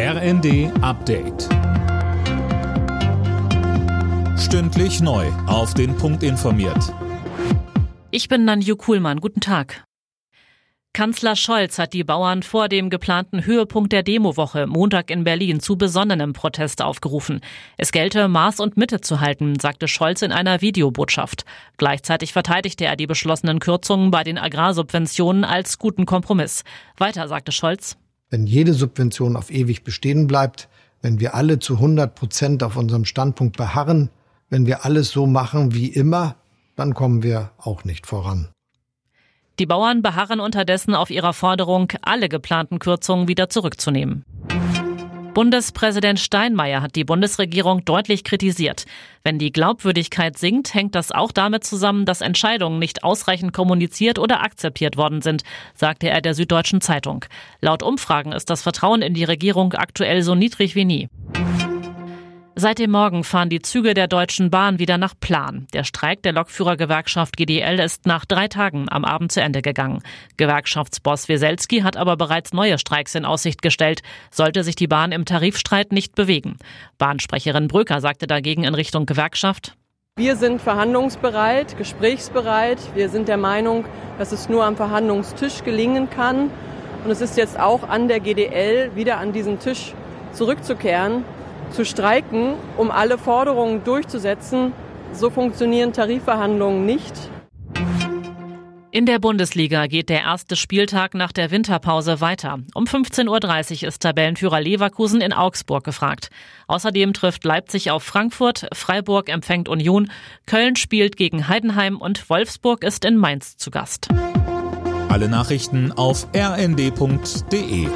RND Update. Stündlich neu. Auf den Punkt informiert. Ich bin Nanju Kuhlmann. Guten Tag. Kanzler Scholz hat die Bauern vor dem geplanten Höhepunkt der Demowoche Montag in Berlin zu besonnenem Protest aufgerufen. Es gelte, Maß und Mitte zu halten, sagte Scholz in einer Videobotschaft. Gleichzeitig verteidigte er die beschlossenen Kürzungen bei den Agrarsubventionen als guten Kompromiss. Weiter sagte Scholz. Wenn jede Subvention auf ewig bestehen bleibt, wenn wir alle zu 100 Prozent auf unserem Standpunkt beharren, wenn wir alles so machen wie immer, dann kommen wir auch nicht voran. Die Bauern beharren unterdessen auf ihrer Forderung, alle geplanten Kürzungen wieder zurückzunehmen. Bundespräsident Steinmeier hat die Bundesregierung deutlich kritisiert. Wenn die Glaubwürdigkeit sinkt, hängt das auch damit zusammen, dass Entscheidungen nicht ausreichend kommuniziert oder akzeptiert worden sind, sagte er der Süddeutschen Zeitung. Laut Umfragen ist das Vertrauen in die Regierung aktuell so niedrig wie nie. Seit dem Morgen fahren die Züge der Deutschen Bahn wieder nach Plan. Der Streik der Lokführergewerkschaft GDL ist nach drei Tagen am Abend zu Ende gegangen. Gewerkschaftsboss Wieselski hat aber bereits neue Streiks in Aussicht gestellt, sollte sich die Bahn im Tarifstreit nicht bewegen. Bahnsprecherin Bröker sagte dagegen in Richtung Gewerkschaft, wir sind verhandlungsbereit, gesprächsbereit. Wir sind der Meinung, dass es nur am Verhandlungstisch gelingen kann. Und es ist jetzt auch an der GDL, wieder an diesen Tisch zurückzukehren zu streiken, um alle Forderungen durchzusetzen. So funktionieren Tarifverhandlungen nicht. In der Bundesliga geht der erste Spieltag nach der Winterpause weiter. Um 15.30 Uhr ist Tabellenführer Leverkusen in Augsburg gefragt. Außerdem trifft Leipzig auf Frankfurt, Freiburg empfängt Union, Köln spielt gegen Heidenheim und Wolfsburg ist in Mainz zu Gast. Alle Nachrichten auf rnd.de